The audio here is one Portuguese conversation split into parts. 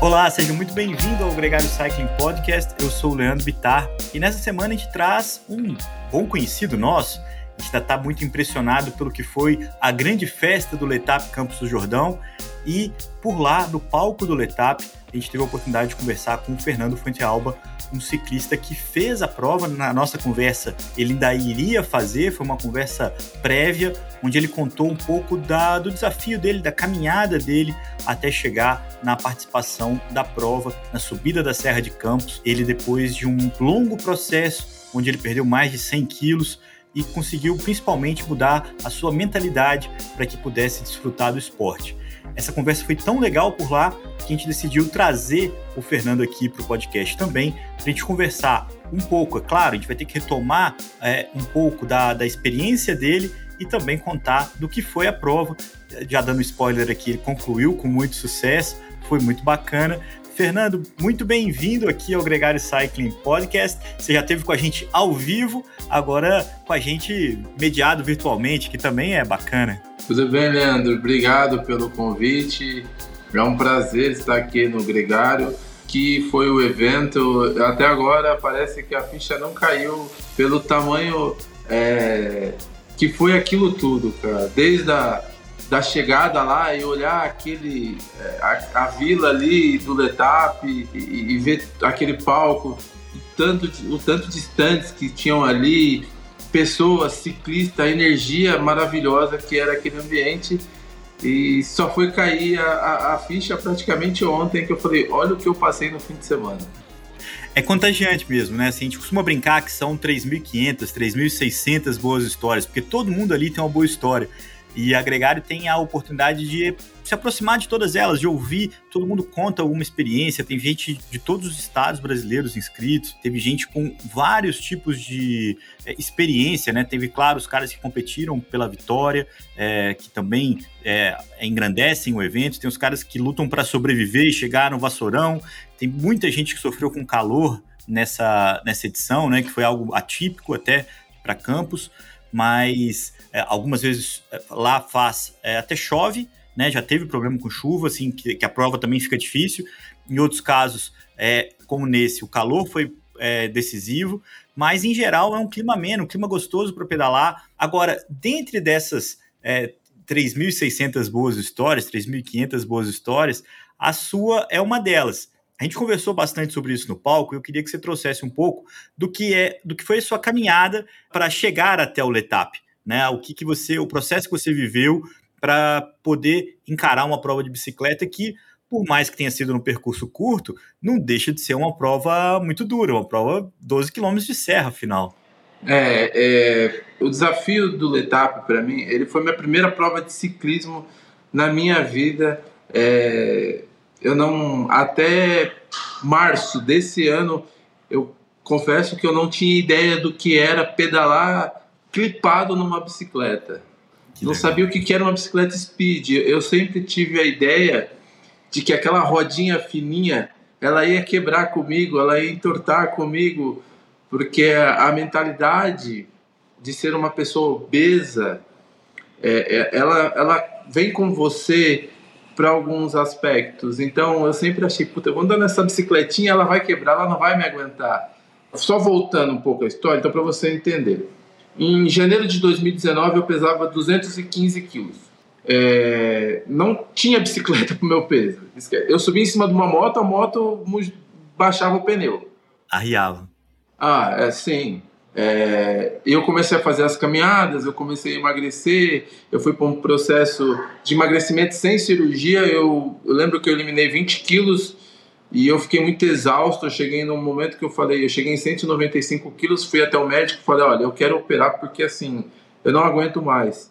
Olá, seja muito bem-vindo ao Gregário Cycling Podcast. Eu sou o Leandro Bitar e nessa semana a gente traz um bom conhecido nosso. A gente está muito impressionado pelo que foi a grande festa do Letap Campos do Jordão e por lá, no palco do Letap, a gente teve a oportunidade de conversar com o Fernando Fuentealba, um ciclista que fez a prova. Na nossa conversa, ele ainda iria fazer, foi uma conversa prévia, onde ele contou um pouco da, do desafio dele, da caminhada dele até chegar na participação da prova, na subida da Serra de Campos. Ele, depois de um longo processo, onde ele perdeu mais de 100 quilos, e conseguiu principalmente mudar a sua mentalidade para que pudesse desfrutar do esporte. Essa conversa foi tão legal por lá que a gente decidiu trazer o Fernando aqui para o podcast também, para a gente conversar um pouco. É claro, a gente vai ter que retomar é, um pouco da, da experiência dele e também contar do que foi a prova. Já dando spoiler aqui, ele concluiu com muito sucesso, foi muito bacana. Fernando, muito bem-vindo aqui ao Gregário Cycling Podcast. Você já esteve com a gente ao vivo, agora com a gente mediado virtualmente, que também é bacana. Tudo bem, Leandro? Obrigado pelo convite. É um prazer estar aqui no Gregário, que foi o evento. Até agora parece que a ficha não caiu pelo tamanho é, que foi aquilo tudo, cara. Desde a da chegada lá e olhar aquele é, a, a vila ali do Letap e, e, ver aquele palco, o tanto, o tanto distantes que tinham ali, pessoas, ciclistas, a energia maravilhosa que era aquele ambiente. E só foi cair a, a, a, ficha praticamente ontem que eu falei, olha o que eu passei no fim de semana. É contagiante mesmo, né? Assim, a gente costuma brincar que são 3.500, 3.600 boas histórias, porque todo mundo ali tem uma boa história. E a Gregário tem a oportunidade de se aproximar de todas elas, de ouvir, todo mundo conta alguma experiência, tem gente de todos os estados brasileiros inscritos, teve gente com vários tipos de é, experiência, né? Teve, claro, os caras que competiram pela vitória, é, que também é, engrandecem o evento, tem os caras que lutam para sobreviver e chegar no vassourão, tem muita gente que sofreu com calor nessa, nessa edição, né? Que foi algo atípico até para Campos mas é, algumas vezes é, lá faz é, até chove, né? Já teve problema com chuva, assim, que, que, a prova também fica difícil. Em outros casos, é, como nesse, o calor foi decisivo, mas em geral é um clima ameno, um clima gostoso para pedalar. Agora, dentre dessas é, 3.600 boas histórias, 3.500 boas histórias, a sua é uma delas. A gente conversou bastante sobre isso no palco e eu queria que você trouxesse um pouco do que é, do que foi a sua caminhada para chegar até o Letap, né? O que, que você, o processo que você viveu para poder encarar uma prova de bicicleta que, por mais que tenha sido um percurso curto, não deixa de ser uma prova muito dura, uma prova 12 quilômetros de serra, afinal. É, é, o desafio do Letap para mim, ele foi minha primeira prova de ciclismo na minha vida. É, eu não até março desse ano eu confesso que eu não tinha ideia do que era pedalar clipado numa bicicleta. Que não legal. sabia o que era uma bicicleta speed. Eu sempre tive a ideia de que aquela rodinha fininha ela ia quebrar comigo, ela ia entortar comigo, porque a mentalidade de ser uma pessoa obesa, é, é, ela, ela vem com você para alguns aspectos. Então eu sempre achei, puta, eu vou andar nessa bicicletinha, ela vai quebrar, ela não vai me aguentar. Só voltando um pouco a história, então para você entender. Em janeiro de 2019 eu pesava 215 quilos. É, não tinha bicicleta para o meu peso. Eu subi em cima de uma moto, a moto baixava o pneu. Arriava. Ah, é, sim. É, eu comecei a fazer as caminhadas, eu comecei a emagrecer, eu fui para um processo de emagrecimento sem cirurgia. Eu, eu, lembro que eu eliminei 20 quilos e eu fiquei muito exausto. Eu cheguei num momento que eu falei, eu cheguei em 195 quilos, fui até o médico e falei: olha, eu quero operar porque assim, eu não aguento mais.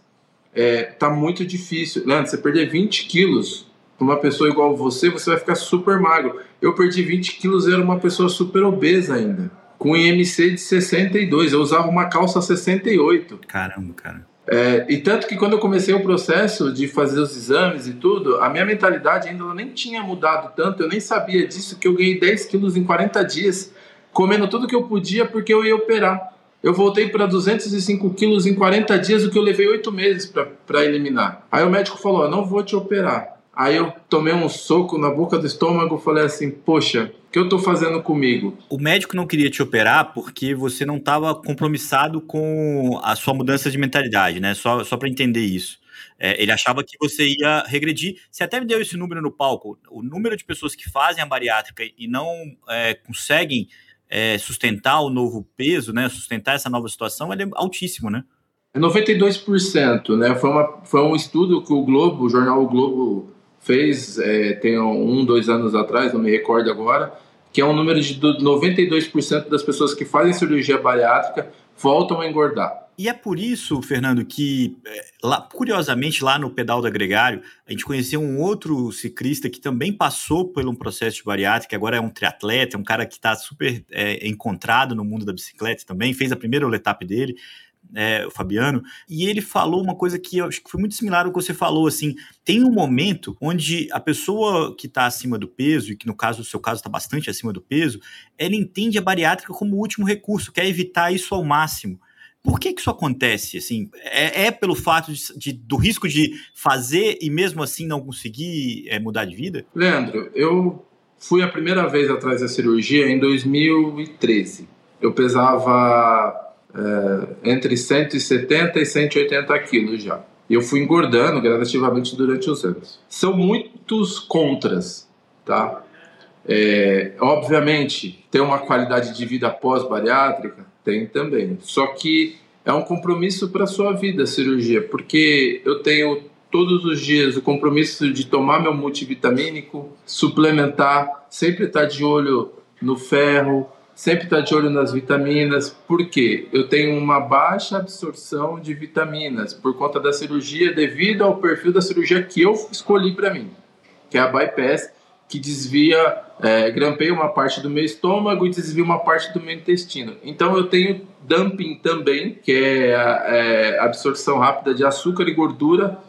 É, tá muito difícil. Leandro, você perder 20 quilos para uma pessoa igual você, você vai ficar super magro. Eu perdi 20 quilos era uma pessoa super obesa ainda com IMC de 62. Eu usava uma calça 68. Caramba, cara. É, e tanto que quando eu comecei o processo de fazer os exames e tudo, a minha mentalidade ainda nem tinha mudado tanto, eu nem sabia disso, que eu ganhei 10 quilos em 40 dias, comendo tudo que eu podia porque eu ia operar. Eu voltei para 205 quilos em 40 dias, o que eu levei oito meses para eliminar. Aí o médico falou: não vou te operar. Aí eu tomei um soco na boca do estômago e falei assim: Poxa, que eu estou fazendo comigo? O médico não queria te operar porque você não estava compromissado com a sua mudança de mentalidade, né? Só, só para entender isso. É, ele achava que você ia regredir. Você até me deu esse número no palco. O número de pessoas que fazem a bariátrica e não é, conseguem é, sustentar o novo peso, né, sustentar essa nova situação, ele é altíssimo, né? É 92%, né? Foi, uma, foi um estudo que o Globo, o jornal o Globo fez, é, tem um, dois anos atrás, não me recordo agora, que é um número de 92% das pessoas que fazem cirurgia bariátrica voltam a engordar. E é por isso, Fernando, que, é, lá, curiosamente, lá no Pedal do Agregário, a gente conheceu um outro ciclista que também passou por um processo de bariátrica, agora é um triatleta, é um cara que está super é, encontrado no mundo da bicicleta também, fez a primeira etapa dele, é, o Fabiano, e ele falou uma coisa que eu acho que foi muito similar ao que você falou, assim, tem um momento onde a pessoa que está acima do peso, e que no caso, o seu caso está bastante acima do peso, ela entende a bariátrica como último recurso, quer evitar isso ao máximo. Por que, que isso acontece? Assim, é, é pelo fato de, de, do risco de fazer e mesmo assim não conseguir é, mudar de vida? Leandro, eu fui a primeira vez atrás da cirurgia em 2013. Eu pesava é, entre 170 e 180 quilos já. Eu fui engordando gradativamente durante os anos. São muitos contras, tá? É, obviamente, ter uma qualidade de vida pós-bariátrica tem também. Só que é um compromisso para a sua vida a cirurgia, porque eu tenho todos os dias o compromisso de tomar meu multivitamínico, suplementar, sempre estar de olho no ferro, sempre estar de olho nas vitaminas, porque eu tenho uma baixa absorção de vitaminas por conta da cirurgia devido ao perfil da cirurgia que eu escolhi para mim, que é a bypass, que desvia, é, grampeia uma parte do meu estômago e desvia uma parte do meu intestino. Então eu tenho dumping também, que é a é, absorção rápida de açúcar e gordura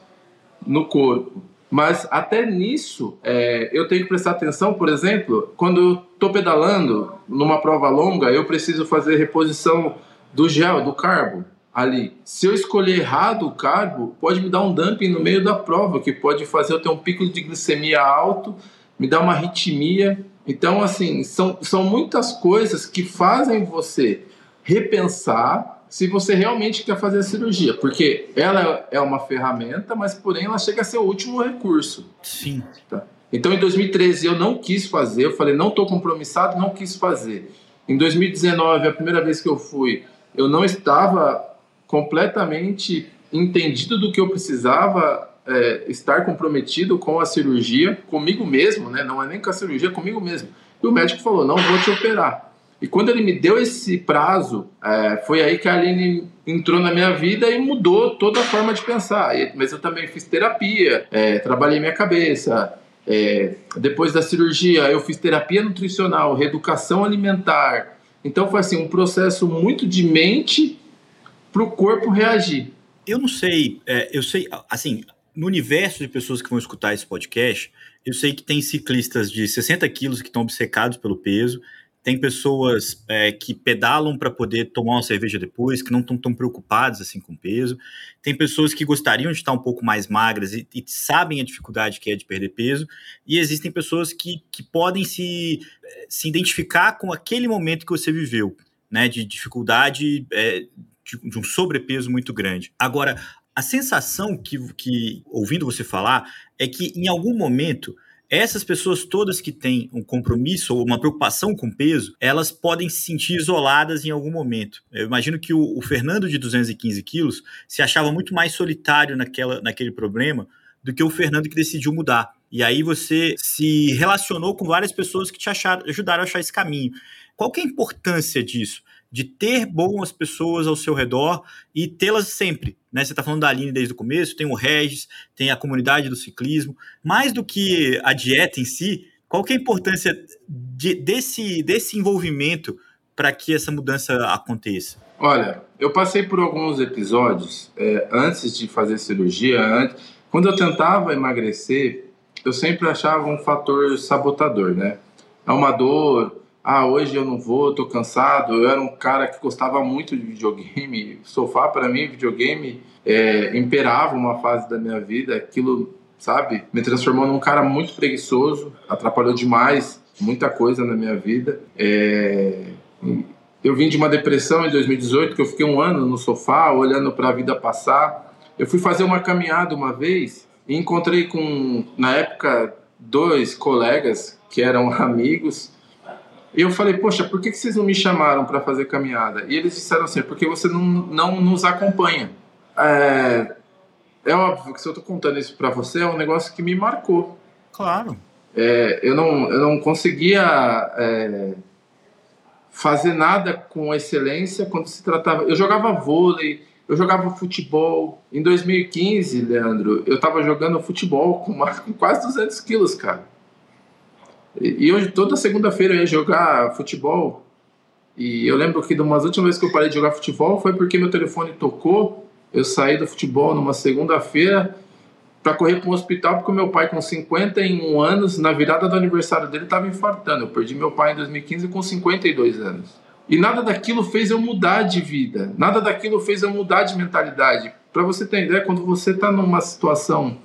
no corpo. Mas até nisso é, eu tenho que prestar atenção, por exemplo, quando eu estou pedalando numa prova longa, eu preciso fazer reposição do gel, do carbo ali. Se eu escolher errado o carbo, pode me dar um dumping no meio da prova, que pode fazer eu ter um pico de glicemia alto me dá uma arritmia. Então, assim, são, são muitas coisas que fazem você repensar se você realmente quer fazer a cirurgia, porque ela é uma ferramenta, mas porém ela chega a ser o último recurso. Sim. Tá? Então, em 2013 eu não quis fazer, eu falei, não estou compromissado, não quis fazer. Em 2019, a primeira vez que eu fui, eu não estava completamente entendido do que eu precisava é, estar comprometido com a cirurgia, comigo mesmo, né? Não é nem com a cirurgia, é comigo mesmo. E o médico falou: não vou te operar. E quando ele me deu esse prazo, é, foi aí que a Aline entrou na minha vida e mudou toda a forma de pensar. E, mas eu também fiz terapia, é, trabalhei minha cabeça. É, depois da cirurgia, eu fiz terapia nutricional, reeducação alimentar. Então foi assim um processo muito de mente para o corpo reagir. Eu não sei, é, eu sei, assim, no universo de pessoas que vão escutar esse podcast, eu sei que tem ciclistas de 60 quilos que estão obcecados pelo peso, tem pessoas é, que pedalam para poder tomar uma cerveja depois, que não estão tão preocupados assim com peso. Tem pessoas que gostariam de estar um pouco mais magras e, e, sabem a dificuldade que é de perder peso. E existem pessoas que, que podem se, se identificar com aquele momento que você viveu, né? De dificuldade, é, de, de um sobrepeso muito grande. Agora, a sensação que, que, ouvindo você falar, é que em algum momento essas pessoas todas que têm um compromisso ou uma preocupação com peso, elas podem se sentir isoladas em algum momento. Eu imagino que o, o Fernando de 215 quilos se achava muito mais solitário naquela, naquele problema do que o Fernando que decidiu mudar. E aí você se relacionou com várias pessoas que te acharam, ajudaram a achar esse caminho. Qual que é a importância disso? de ter boas pessoas ao seu redor e tê-las sempre. Né? Você está falando da Aline desde o começo, tem o Regis, tem a comunidade do ciclismo. Mais do que a dieta em si, qual que é a importância de, desse, desse envolvimento para que essa mudança aconteça? Olha, eu passei por alguns episódios é, antes de fazer cirurgia, antes, quando eu tentava emagrecer, eu sempre achava um fator sabotador, né? É uma dor, ah, hoje eu não vou, tô cansado. Eu era um cara que gostava muito de videogame. Sofá, para mim, videogame é, imperava uma fase da minha vida. Aquilo, sabe, me transformou num cara muito preguiçoso, atrapalhou demais muita coisa na minha vida. É, eu vim de uma depressão em 2018, que eu fiquei um ano no sofá, olhando para a vida passar. Eu fui fazer uma caminhada uma vez e encontrei com, na época, dois colegas que eram amigos e eu falei, poxa, por que, que vocês não me chamaram para fazer caminhada? E eles disseram assim, porque você não, não nos acompanha. É, é óbvio que se eu estou contando isso para você, é um negócio que me marcou. Claro. É, eu, não, eu não conseguia é, fazer nada com excelência quando se tratava... Eu jogava vôlei, eu jogava futebol. Em 2015, Leandro, eu estava jogando futebol com, uma, com quase 200 quilos, cara. E hoje, toda segunda-feira, eu ia jogar futebol. E eu lembro que de umas últimas vezes que eu parei de jogar futebol foi porque meu telefone tocou. Eu saí do futebol numa segunda-feira para correr para um hospital porque meu pai, com 51 anos, na virada do aniversário dele, estava infartando. Eu perdi meu pai em 2015 com 52 anos. E nada daquilo fez eu mudar de vida, nada daquilo fez eu mudar de mentalidade. Para você ter ideia, quando você está numa situação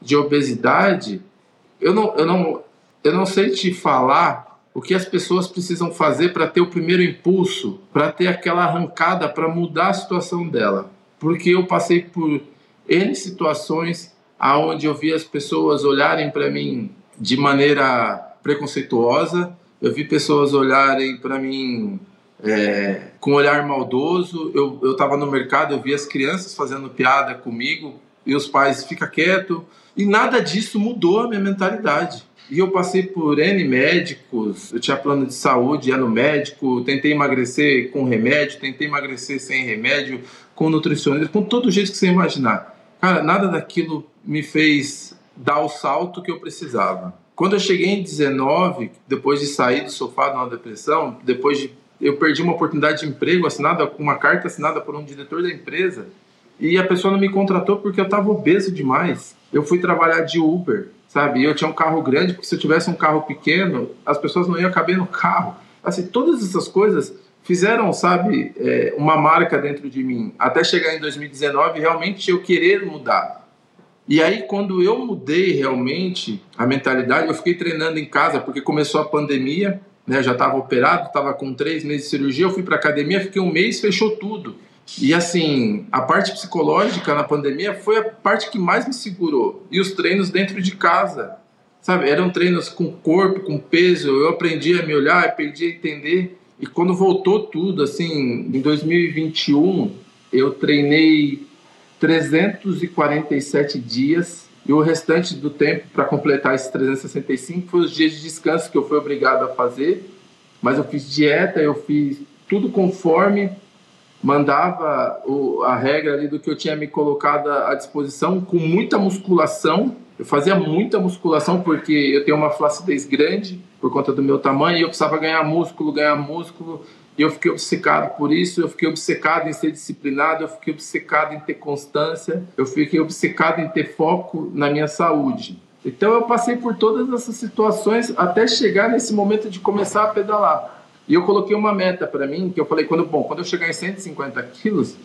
de obesidade, eu não, eu não, eu não sei te falar o que as pessoas precisam fazer para ter o primeiro impulso, para ter aquela arrancada, para mudar a situação dela. Porque eu passei por N situações aonde eu vi as pessoas olharem para mim de maneira preconceituosa, eu vi pessoas olharem para mim é, com um olhar maldoso. Eu estava no mercado, eu vi as crianças fazendo piada comigo e os pais fica quieto. E nada disso mudou a minha mentalidade. E eu passei por N médicos, eu tinha plano de saúde, ia no médico, tentei emagrecer com remédio, tentei emagrecer sem remédio, com nutricionista, com todo jeito que você imaginar. Cara, nada daquilo me fez dar o salto que eu precisava. Quando eu cheguei em 19, depois de sair do sofá de uma depressão, depois de eu perdi uma oportunidade de emprego assinada uma carta assinada por um diretor da empresa, e a pessoa não me contratou porque eu estava obeso demais. Eu fui trabalhar de Uber sabe? Eu tinha um carro grande, porque se eu tivesse um carro pequeno, as pessoas não iam caber no carro. Assim, todas essas coisas fizeram, sabe, é, uma marca dentro de mim. Até chegar em 2019, realmente eu querer mudar. E aí, quando eu mudei realmente a mentalidade, eu fiquei treinando em casa, porque começou a pandemia, né? Já estava operado, estava com três meses de cirurgia, eu fui para academia, fiquei um mês, fechou tudo. E assim, a parte psicológica na pandemia foi a parte que mais me segurou. E os treinos dentro de casa, sabe? Eram treinos com corpo, com peso. Eu aprendi a me olhar, aprendi a entender. E quando voltou tudo, assim, em 2021, eu treinei 347 dias. E o restante do tempo para completar esses 365 foi os dias de descanso que eu fui obrigado a fazer. Mas eu fiz dieta, eu fiz tudo conforme mandava o, a regra ali do que eu tinha me colocado à disposição com muita musculação. Eu fazia muita musculação porque eu tenho uma flacidez grande por conta do meu tamanho e eu precisava ganhar músculo, ganhar músculo. E eu fiquei obcecado por isso, eu fiquei obcecado em ser disciplinado, eu fiquei obcecado em ter constância, eu fiquei obcecado em ter foco na minha saúde. Então eu passei por todas essas situações até chegar nesse momento de começar a pedalar. E eu coloquei uma meta para mim, que eu falei, quando, bom, quando eu chegar em 150 quilos,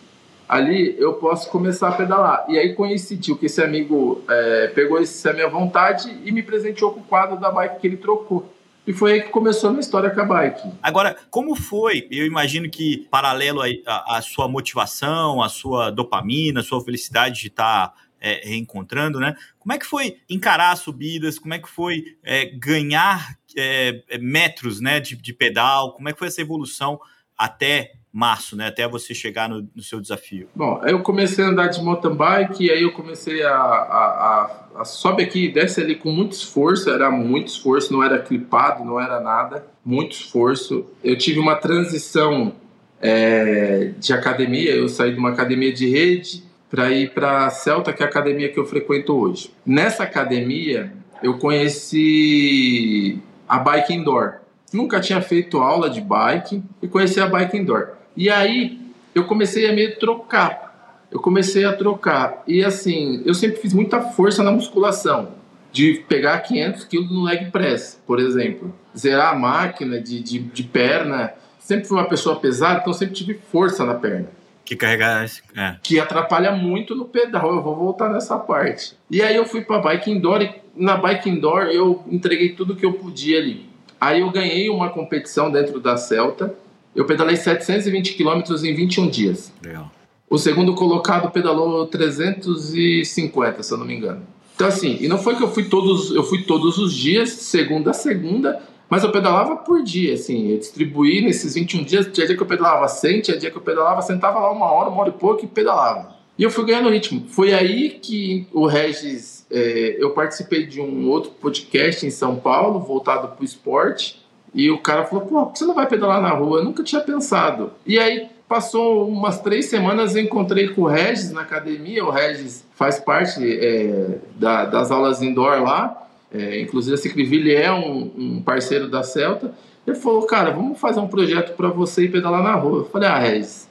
ali eu posso começar a pedalar. E aí coincidiu que esse amigo é, pegou essa minha vontade e me presenteou com o quadro da bike que ele trocou. E foi aí que começou a minha história com a bike. Agora, como foi? Eu imagino que, paralelo à sua motivação, a sua dopamina, a sua felicidade de estar tá, é, reencontrando, né? Como é que foi encarar as subidas? Como é que foi é, ganhar é, é, metros né, de, de, pedal? Como é que foi essa evolução até março, né? Até você chegar no, no seu desafio? Bom, eu comecei a andar de mountain bike, e aí eu comecei a, a, a, a sobe aqui e desce ali com muito esforço, era muito esforço, não era clipado, não era nada, muito esforço. Eu tive uma transição é, de academia, eu saí de uma academia de rede para ir para a Celta, que é a academia que eu frequento hoje. Nessa academia, eu conheci a bike indoor. Nunca tinha feito aula de bike e conheci a bike indoor. E aí eu comecei a me trocar. Eu comecei a trocar. E assim, eu sempre fiz muita força na musculação. de pegar 500 quilos no leg press, por exemplo. Zerar a máquina de, de, de perna. Sempre fui uma pessoa pesada, então sempre tive força na perna. Que carregar. É. Que atrapalha muito no pedal. Eu vou voltar nessa parte. E aí eu fui para bike indoor e na bike indoor eu entreguei tudo que eu podia ali. Aí eu ganhei uma competição dentro da Celta. Eu pedalei 720 quilômetros em 21 dias. Legal. O segundo colocado pedalou 350, se eu não me engano. Então assim, e não foi que eu fui todos, eu fui todos os dias, segunda a segunda, mas eu pedalava por dia, assim, eu distribuí nesses 21 dias, tinha dia que eu pedalava 100, tinha dia que eu pedalava, sentava lá uma hora, uma hora e pouco e pedalava. E eu fui ganhando ritmo. Foi aí que o Regis, é, eu participei de um outro podcast em São Paulo, voltado para o esporte, e o cara falou, pô, por que você não vai pedalar na rua? Eu nunca tinha pensado. E aí passou umas três semanas, eu encontrei com o Regis na academia, o Regis faz parte é, da, das aulas indoor lá, é, inclusive a Cicriville é um, um, parceiro da Celta. Ele falou, cara, vamos fazer um projeto para você ir pedalar na rua. Eu falei, ah, Regis,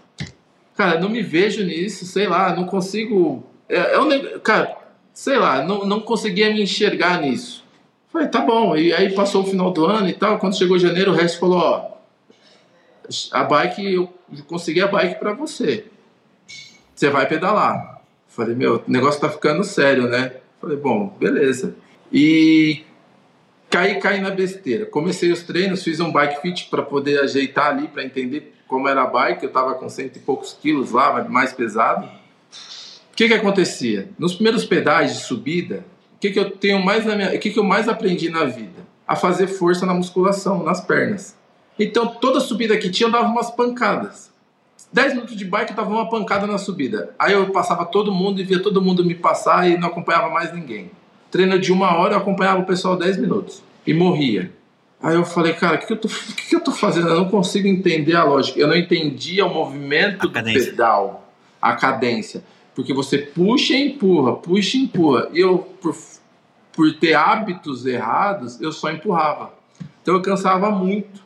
cara, não me vejo nisso, sei lá, não consigo. É, é um, cara, sei lá, não, não conseguia me enxergar nisso. Eu falei, tá bom. E aí passou o final do ano e tal. Quando chegou janeiro, o Regis falou, ó, a bike, eu consegui a bike para você. Você vai pedalar. Eu falei, meu, o negócio tá ficando sério, né? Eu falei, bom, beleza. E caí, caí na besteira. Comecei os treinos, fiz um bike fit para poder ajeitar ali, para entender como era a bike. Eu estava com cento e poucos quilos lá, mais pesado. O que que acontecia? Nos primeiros pedais de subida, o que que eu tenho mais na minha, o que que eu mais aprendi na vida? A fazer força na musculação, nas pernas. Então, toda subida que tinha, eu dava umas pancadas. 10 minutos de bike, eu dava uma pancada na subida. Aí eu passava todo mundo e via todo mundo me passar e não acompanhava mais ninguém treino de uma hora, eu acompanhava o pessoal 10 minutos e morria. Aí eu falei, cara, o que, que, eu tô, que, que eu tô fazendo? Eu não consigo entender a lógica. Eu não entendia o movimento do pedal, a cadência. Porque você puxa e empurra, puxa e empurra. E eu, por, por ter hábitos errados, eu só empurrava. Então eu cansava muito.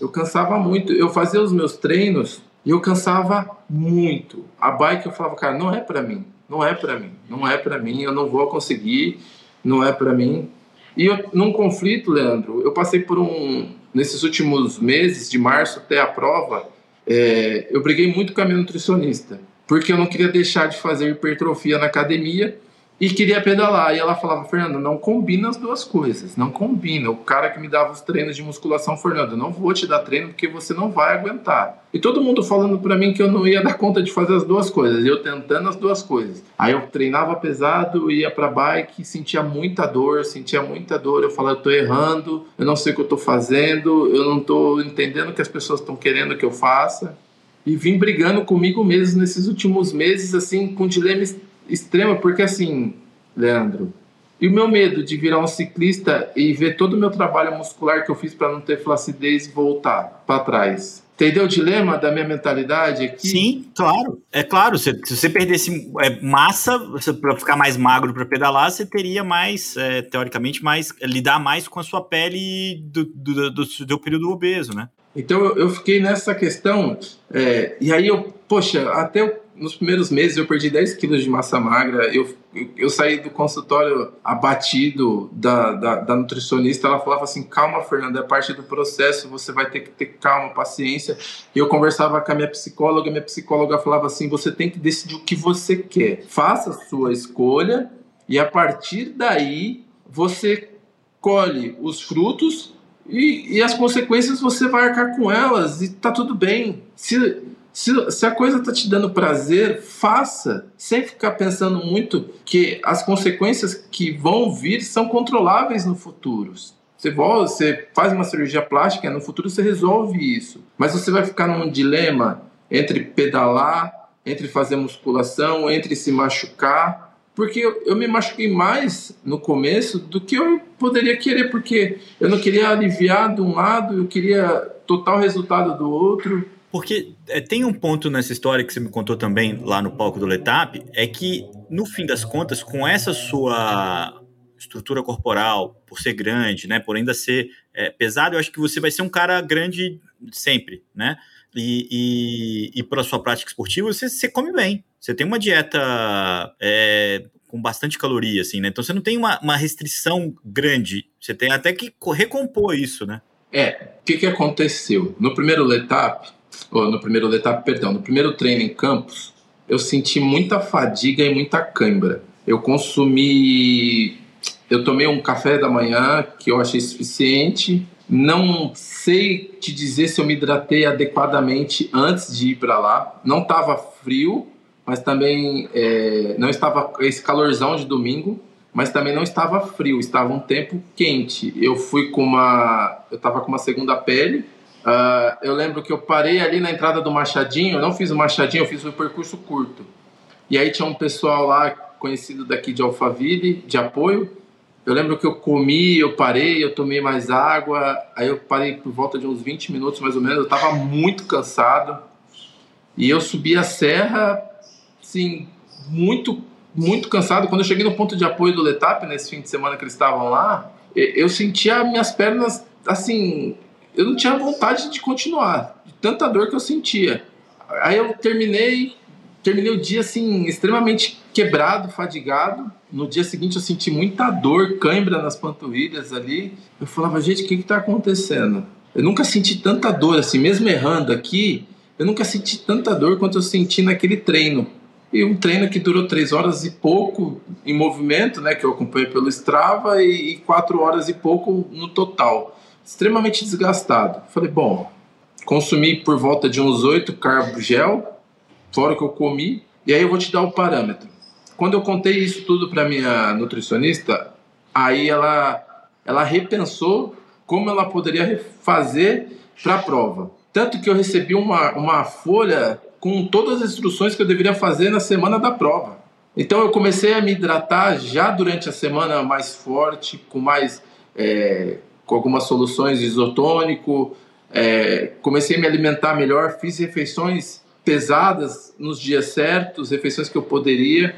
Eu cansava muito. Eu fazia os meus treinos e eu cansava muito. A bike eu falava, cara, não é para mim. Não é para mim. Não é para mim. Eu não vou conseguir não é para mim. E eu, num conflito, Leandro, eu passei por um. Nesses últimos meses, de março até a prova, é, eu briguei muito com a minha nutricionista, porque eu não queria deixar de fazer hipertrofia na academia e queria pedalar. E ela falava, Fernando, não combina as duas coisas, não combina. O cara que me dava os treinos de musculação, Fernando, não vou te dar treino porque você não vai aguentar. E todo mundo falando para mim que eu não ia dar conta de fazer as duas coisas, eu tentando as duas coisas. Aí eu treinava pesado, ia para bike, sentia muita dor, sentia muita dor. Eu falava, eu tô errando, eu não sei o que eu tô fazendo, eu não tô entendendo o que as pessoas estão querendo que eu faça. E vim brigando comigo mesmo nesses últimos meses, assim, com dilemas extrema, porque assim, Leandro, e o meu medo de virar um ciclista e ver todo o meu trabalho muscular que eu fiz para não ter flacidez voltar para trás. Entendeu o dilema da minha mentalidade aqui? Sim, claro. É claro, se, se você perdesse é, massa para ficar mais magro para pedalar, você teria mais, é, teoricamente, mais lidar mais com a sua pele do, do, do, do período obeso, né? Então eu, eu fiquei nessa questão, é, e aí eu, poxa, até eu nos primeiros meses eu perdi 10 quilos de massa magra. Eu, eu saí do consultório abatido da, da, da, nutricionista. Ela falava assim: calma, Fernanda, é parte do processo, você vai ter que ter calma, paciência. E eu conversava com a minha psicóloga. Minha psicóloga falava assim: você tem que decidir o que você quer. Faça a sua escolha e a partir daí você colhe os frutos e, e as consequências você vai arcar com elas e tá tudo bem. Se, se, se a coisa está te dando prazer, faça, sem ficar pensando muito que as consequências que vão vir são controláveis no futuro. Você, volta, você faz uma cirurgia plástica, no futuro você resolve isso. Mas você vai ficar num dilema entre pedalar, entre fazer musculação, entre se machucar. Porque eu, eu me machuquei mais no começo do que eu poderia querer, porque eu não queria aliviar de um lado, eu queria total resultado do outro. Porque é, tem um ponto nessa história que você me contou também lá no palco do Letap, é que, no fim das contas, com essa sua estrutura corporal, por ser grande, né, por ainda ser é, pesado, eu acho que você vai ser um cara grande sempre, né? E, e, e pela sua prática esportiva, você, você come bem. Você tem uma dieta é, com bastante caloria, assim, né? Então você não tem uma, uma restrição grande, você tem até que recompor isso, né? É, o que, que aconteceu? No primeiro letap, ou no primeiro letap, perdão, no primeiro treino em campos, eu senti muita fadiga e muita cãibra. Eu consumi, eu tomei um café da manhã que eu achei suficiente. Não sei te dizer se eu me hidratei adequadamente antes de ir para lá. Não estava frio, mas também é, não estava esse calorzão de domingo, mas também não estava frio, estava um tempo quente. Eu fui com uma, eu estava com uma segunda pele. Uh, eu lembro que eu parei ali na entrada do Machadinho, eu não fiz o Machadinho, eu fiz o percurso curto. E aí tinha um pessoal lá conhecido daqui de Alphaville, de apoio. Eu lembro que eu comi, eu parei, eu tomei mais água, aí eu parei por volta de uns 20 minutos mais ou menos, eu estava muito cansado. E eu subi a serra assim, muito, muito cansado. Quando eu cheguei no ponto de apoio do Letap, nesse fim de semana que eles estavam lá, eu sentia minhas pernas, assim, eu não tinha vontade de continuar, de tanta dor que eu sentia. Aí eu terminei, terminei o dia, assim, extremamente quebrado, fadigado. No dia seguinte eu senti muita dor, cãibra nas panturrilhas ali. Eu falava, gente, o que está acontecendo? Eu nunca senti tanta dor, assim, mesmo errando aqui, eu nunca senti tanta dor quanto eu senti naquele treino. E um treino que durou três horas e pouco em movimento, né, que eu acompanhei pelo Strava, e, e quatro horas e pouco no total. Extremamente desgastado. Falei, bom, consumi por volta de uns oito carbo gel, fora o que eu comi, e aí eu vou te dar o parâmetro. Quando eu contei isso tudo para minha nutricionista, aí ela, ela repensou como ela poderia fazer para a prova. Tanto que eu recebi uma, uma folha com todas as instruções que eu deveria fazer na semana da prova. Então eu comecei a me hidratar já durante a semana mais forte, com mais é, com algumas soluções de isotônico, é, comecei a me alimentar melhor, fiz refeições pesadas nos dias certos, refeições que eu poderia.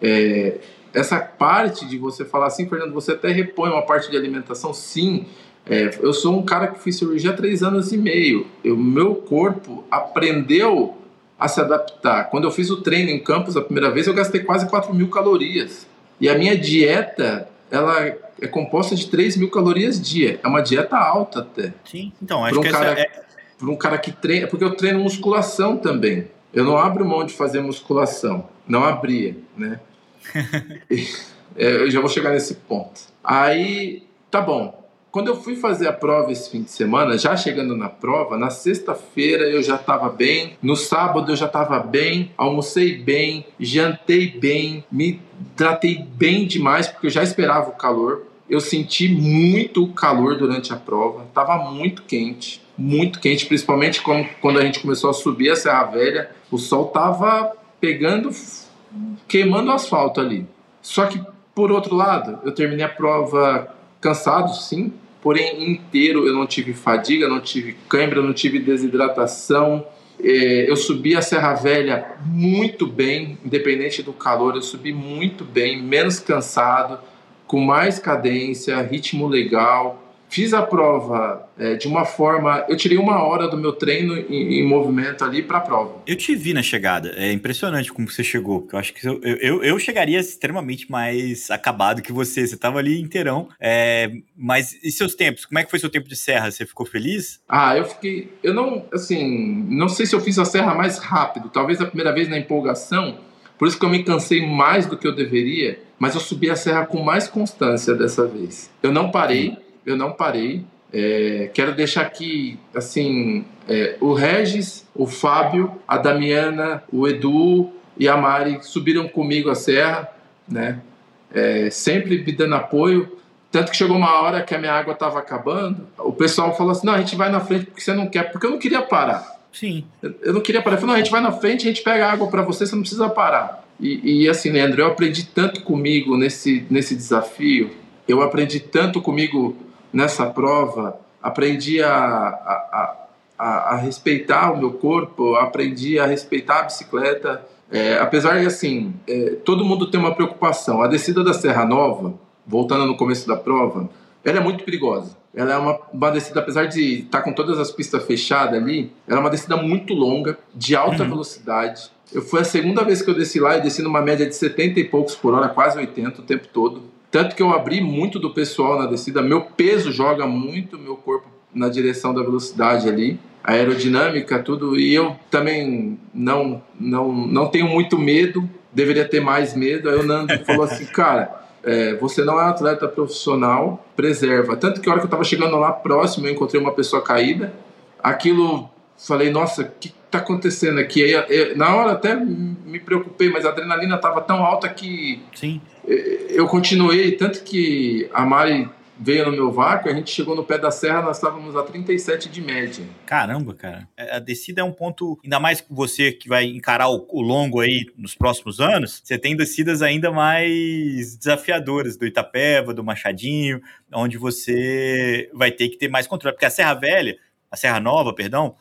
É, essa parte de você falar assim, Fernando, você até repõe uma parte de alimentação, sim. É, eu sou um cara que fiz cirurgia há três anos e meio. O meu corpo aprendeu a se adaptar. Quando eu fiz o treino em campus a primeira vez, eu gastei quase 4 mil calorias. E a minha dieta, ela é composta de 3 mil calorias dia. É uma dieta alta até. Sim, então, acho um que cara, é... Para um cara que treina... Porque eu treino musculação também. Eu não abro mão de fazer musculação. Não abria, né? É, eu já vou chegar nesse ponto. Aí, tá bom. Quando eu fui fazer a prova esse fim de semana, já chegando na prova, na sexta-feira eu já estava bem, no sábado eu já estava bem, almocei bem, jantei bem, me tratei bem demais porque eu já esperava o calor. Eu senti muito calor durante a prova, estava muito quente, muito quente, principalmente quando, a gente começou a subir a Serra Velha, o sol estava pegando, queimando o asfalto ali. Só que, por outro lado, eu terminei a prova cansado, sim, porém inteiro eu não tive fadiga, não tive cãibra, não tive desidratação. É, eu subi a Serra Velha muito bem, independente do calor, eu subi muito bem, menos cansado, com mais cadência, ritmo legal. Fiz a prova é, de uma forma. Eu tirei uma hora do meu treino em, em movimento ali para a prova. Eu te vi na chegada. É impressionante como você chegou. Eu acho que eu, eu, eu chegaria extremamente mais acabado que você. Você estava ali inteirão. É, mas e seus tempos? Como é que foi seu tempo de serra? Você ficou feliz? Ah, eu fiquei. Eu não. Assim. Não sei se eu fiz a serra mais rápido. Talvez a primeira vez na empolgação. Por isso que eu me cansei mais do que eu deveria. Mas eu subi a serra com mais constância dessa vez. Eu não parei eu não parei. É, quero deixar aqui, assim, é, o Regis, o Fábio, a Damiana, o Edu e a Mari subiram comigo a serra, né? É, sempre me dando apoio. Tanto que chegou uma hora que a minha água estava acabando, o pessoal falou assim: não, a gente vai na frente porque você não quer, porque eu não queria parar. Sim. Eu, eu não queria parar. Eu falei: não, a gente vai na frente, a gente pega água para você, você não precisa parar. E, e assim, Leandro, eu aprendi tanto comigo nesse, nesse desafio, eu aprendi tanto comigo nessa prova, aprendi a, a, a, a respeitar o meu corpo, aprendi a respeitar a bicicleta. É, apesar de, assim, é, todo mundo tem uma preocupação. A descida da Serra Nova, voltando no começo da prova, ela é muito perigosa. Ela é uma, uma descida, apesar de estar tá com todas as pistas fechadas ali, ela é uma descida muito longa, de alta uhum. velocidade. Eu foi a segunda vez que eu desci lá, eu desci numa média de 70 e poucos por hora, quase 80 o tempo todo. Tanto que eu abri muito do pessoal na descida, meu peso joga muito meu corpo na direção da velocidade ali, a aerodinâmica, tudo. E eu também não, não, não tenho muito medo, deveria ter mais medo. Aí o Nando falou assim, cara, é, você não é um atleta profissional, preserva. Tanto que a hora que eu estava chegando lá próximo, eu encontrei uma pessoa caída. Aquilo, falei, nossa, o que está acontecendo aqui? Aí, eu, na hora até me preocupei, mas a adrenalina estava tão alta que Sim. eu continuei. Tanto que a Mari veio no meu vácuo, a gente chegou no pé da serra, nós estávamos a 37 de média. Caramba, cara. É, a descida é um ponto, ainda mais você que vai encarar o, o, longo aí nos próximos anos, você tem descidas ainda mais desafiadoras, do Itapeva, do Machadinho, onde você vai ter que ter mais controle. Porque a Serra Velha, a Serra Nova, perdão,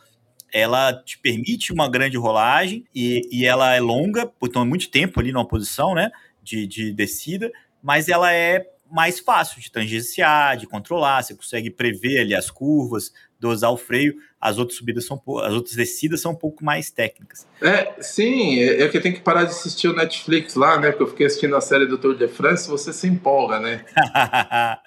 ela te permite uma grande rolagem e, e ela é longa, então é muito tempo ali numa posição, né, de, de descida, mas ela é mais fácil de tangenciar, de controlar, você consegue prever ali as curvas, dosar o freio. As outras subidas são as outras descidas são um pouco mais técnicas. É, sim, é, é que tenho que parar de assistir o Netflix lá, né? Porque eu fiquei assistindo a série do Tour de France, você se empolga, né?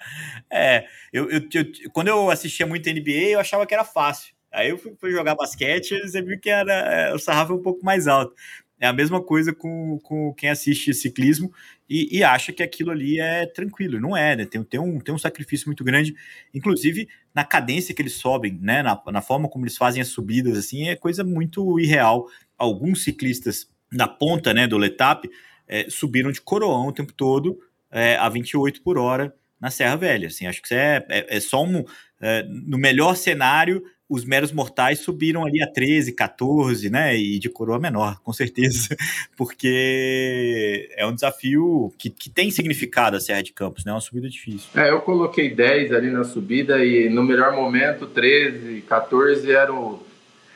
é, eu, eu, eu, quando eu assistia muito NBA, eu achava que era fácil. Aí eu fui, fui jogar basquete e você viu que era, é, o sarrafo é um pouco mais alto. É a mesma coisa com, com quem assiste ciclismo e, e, acha que aquilo ali é tranquilo. Não é, né? Tem, tem, um, tem um sacrifício muito grande, inclusive na cadência que eles sobem, né? Na, na forma como eles fazem as subidas, assim, é coisa muito irreal. Alguns ciclistas na ponta né, do Letap é, subiram de coroão o tempo todo é, a 28 por hora na Serra Velha. Assim, acho que isso é, é, é só um. É, no melhor cenário, os meros mortais subiram ali a 13, 14, né? E de coroa menor, com certeza, porque é um desafio que, que tem significado a Serra de Campos, né? É uma subida difícil. É, eu coloquei 10 ali na subida e no melhor momento 13, 14 era o,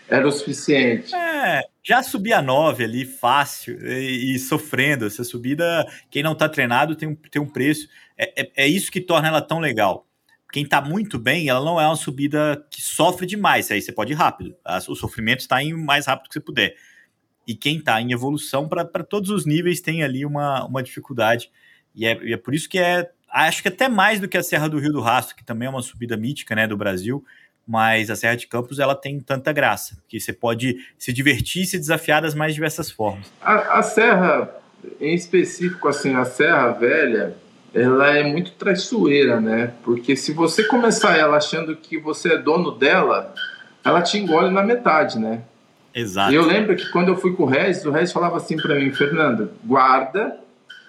era o suficiente. É, já subi a 9 ali fácil e, e, sofrendo. Essa subida, quem não tá treinado tem um, tem um preço. É, é, é isso que torna ela tão legal quem está muito bem, ela não é uma subida que sofre demais. Aí você pode ir rápido. O sofrimento está em mais rápido que você puder. E quem está em evolução, para todos os níveis, tem ali uma, uma dificuldade. E é, e é por isso que é. Acho que até mais do que a Serra do Rio do Rastro, que também é uma subida mítica né, do Brasil, mas a Serra de Campos ela tem tanta graça, que você pode se divertir e se desafiar das mais diversas formas. A, a Serra, em específico, assim, a Serra Velha, ela é muito traiçoeira, né? Porque se você começar ela achando que você é dono dela, ela te engole na metade, né? Exato. E eu lembro que quando eu fui com o Regis, o Regis falava assim para mim, Fernando, guarda,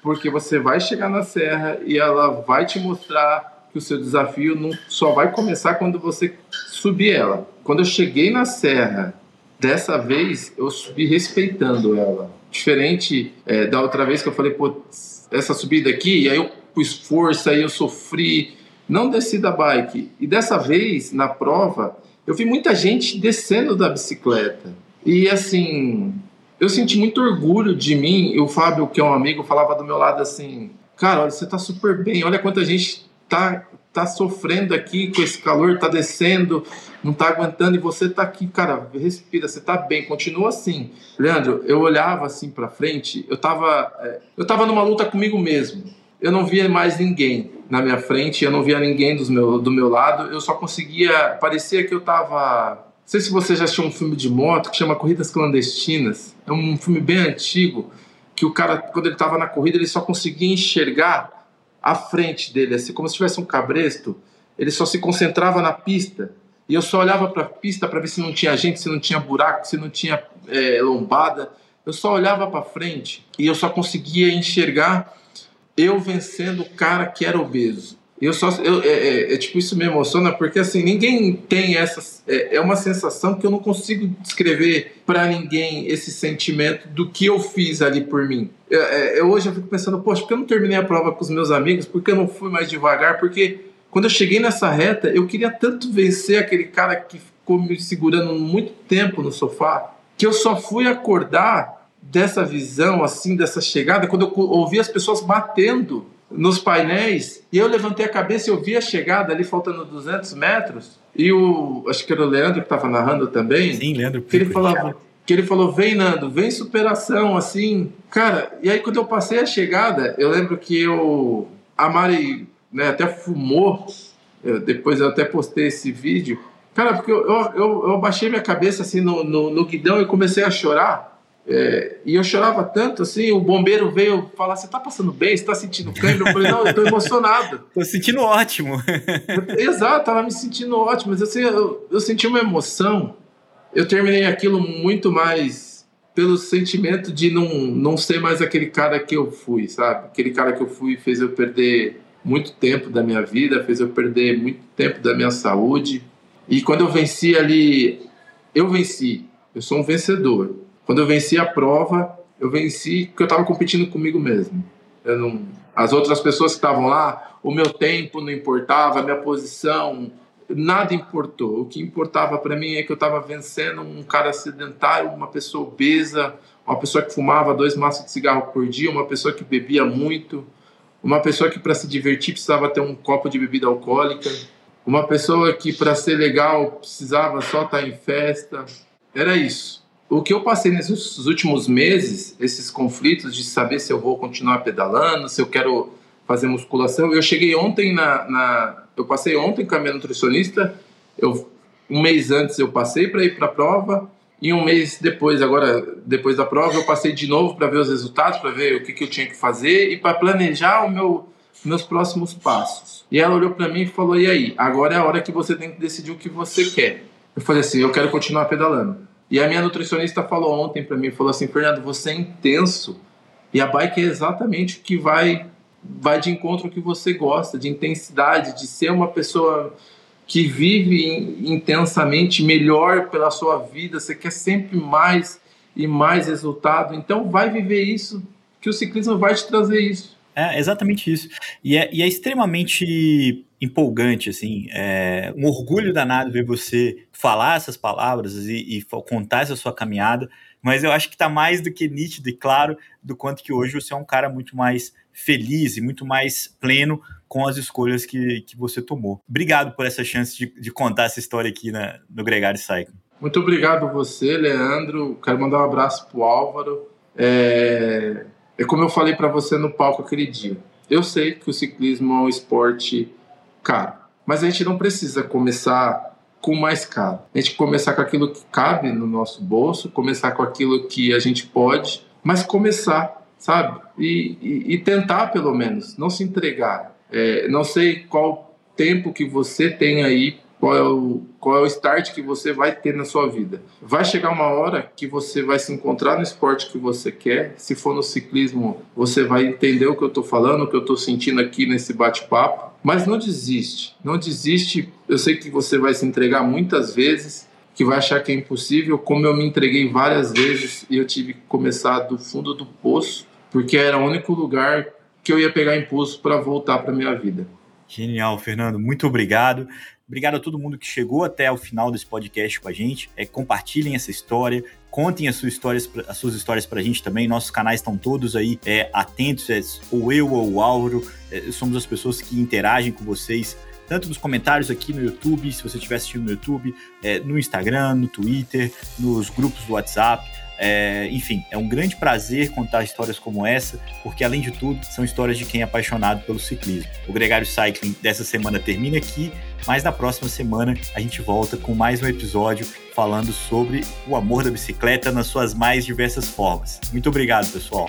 porque você vai chegar na serra e ela vai te mostrar que o seu desafio não só vai começar quando você subir ela. Quando eu cheguei na serra, dessa vez eu subi respeitando ela. Diferente é, da outra vez que eu falei, pô, essa subida aqui, e aí eu pus força, aí eu sofri, não desci da bike. E dessa vez, na prova, eu vi muita gente descendo da bicicleta. E assim, eu senti muito orgulho de mim. E o Fábio, que é um amigo, falava do meu lado assim: Cara, olha, você tá super bem, olha quanta gente tá, tá sofrendo aqui com esse calor, tá descendo, não tá aguentando, e você tá aqui, cara, respira, você tá bem, continua assim. Leandro, eu olhava assim para frente, eu tava, é, eu tava numa luta comigo mesmo eu não via mais ninguém na minha frente, eu não via ninguém do meu, do meu lado, eu só conseguia. Parecia que eu estava. Não sei se você já assistiu um filme de moto que chama Corridas Clandestinas. É um filme bem antigo, que o cara, quando ele estava na corrida, ele só conseguia enxergar a frente dele, assim, como se tivesse um cabresto. Ele só se concentrava na pista. E eu só olhava para a pista para ver se não tinha gente, se não tinha buraco, se não tinha é, lombada. Eu só olhava para frente e eu só conseguia enxergar eu vencendo o cara que era obeso. Eu só, eu, é, é, é, tipo, isso me emociona porque assim, ninguém tem essa. É, é uma sensação que eu não consigo descrever para ninguém esse sentimento do que eu fiz ali por mim. Eu, é, eu, hoje eu fico pensando, poxa, por que eu não terminei a prova com os meus amigos? Por que eu não fui mais devagar? Porque quando eu cheguei nessa reta, eu queria tanto vencer aquele cara que ficou me segurando muito tempo no sofá, que eu só fui acordar dessa visão, assim, dessa chegada, quando eu ouvi as pessoas batendo nos painéis, e eu levantei a cabeça e eu vi a chegada ali, faltando 200 metros, e o, acho que era o Leandro que estava narrando também, Sim, Leandro. que ele falava, que ele falou: vem, Nando, vem superação, assim. Cara, e aí quando eu passei a chegada, eu lembro que eu. A Mari né, até fumou, eu, depois eu até postei esse vídeo. Cara, porque eu, eu, eu, minha cabeça assim no, no, no guidão e comecei a chorar. É, e eu chorava tanto, assim, o bombeiro veio falar, você tá passando bem? Você tá sentindo cãibra? Eu falei, não, eu tô emocionado. tô sentindo ótimo. Exato, tava me sentindo ótimo, mas assim, eu, eu senti uma emoção. Eu terminei aquilo muito mais pelo sentimento de não, não ser mais aquele cara que eu fui, sabe? Aquele cara que eu fui fez eu perder muito tempo da minha vida, fez eu perder muito tempo da minha saúde. E quando eu venci ali, eu venci, eu sou um vencedor quando eu venci a prova, eu venci porque eu estava competindo comigo mesmo. Eu não, as outras pessoas que estavam lá, o meu tempo não importava, a minha posição, nada importou. O que importava para mim é que eu estava vencendo um cara sedentário, uma pessoa obesa, uma pessoa que fumava dois maços de cigarro por dia, uma pessoa que bebia muito, uma pessoa que para se divertir precisava ter um copo de bebida alcoólica, uma pessoa que para ser legal precisava só estar tá em festa. Era isso o que eu passei nesses últimos meses, esses conflitos de saber se eu vou continuar pedalando, se eu quero fazer musculação. Eu cheguei ontem na, na eu passei ontem com a minha nutricionista. Eu um mês antes eu passei para ir para a prova e um mês depois, agora depois da prova, eu passei de novo para ver os resultados, para ver o que, que eu tinha que fazer e para planejar o meu meus próximos passos. E ela olhou para mim e falou: "E aí? Agora é a hora que você tem que decidir o que você quer". Eu falei assim: "Eu quero continuar pedalando". E a minha nutricionista falou ontem para mim, falou assim, Fernando, você é intenso e a bike é exatamente o que vai vai de encontro ao que você gosta, de intensidade, de ser uma pessoa que vive intensamente melhor pela sua vida, você quer sempre mais e mais resultado, então vai viver isso, que o ciclismo vai te trazer isso. É exatamente isso. E é, e é extremamente empolgante, assim, é um orgulho danado ver você falar essas palavras e, e, contar essa sua caminhada, mas eu acho que está mais do que nítido e claro do quanto que hoje você é um cara muito mais feliz e muito mais pleno com as escolhas que, que você tomou. Obrigado por essa chance de, de contar essa história aqui na, no Gregário Cycling. Muito obrigado você, Leandro. Quero mandar um abraço pro Álvaro. É, é como eu falei para você no palco aquele dia. Eu sei que o ciclismo é um esporte caro. Mas a gente não precisa começar com mais caro. A gente começar com aquilo que cabe no nosso bolso, começar com aquilo que a gente pode, mas começar, sabe? E, e, e tentar pelo menos, não se entregar. É, não sei qual tempo que você tem aí qual é, o, qual é o start que você vai ter na sua vida. Vai chegar uma hora que você vai se encontrar no esporte que você quer. Se for no ciclismo, você vai entender o que eu estou falando, o que eu estou sentindo aqui nesse bate-papo. Mas não desiste, não desiste. Eu sei que você vai se entregar muitas vezes, que vai achar que é impossível, como eu me entreguei várias vezes e eu tive que começar do fundo do poço, porque era o único lugar que eu ia pegar impulso para voltar para minha vida. Genial, Fernando. Muito obrigado. Obrigado a todo mundo que chegou até o final desse podcast com a gente. É, compartilhem essa história, contem as suas histórias, as suas histórias pra gente também. Nossos canais estão todos aí é, atentos, é, ou eu ou o Álvaro, é, somos as pessoas que interagem com vocês, tanto nos comentários aqui no YouTube, se você estiver assistindo no YouTube, é, no Instagram, no Twitter, nos grupos do WhatsApp. É, enfim, é um grande prazer contar histórias como essa, porque além de tudo, são histórias de quem é apaixonado pelo ciclismo. O Gregário Cycling dessa semana termina aqui, mas na próxima semana a gente volta com mais um episódio falando sobre o amor da bicicleta nas suas mais diversas formas. Muito obrigado, pessoal.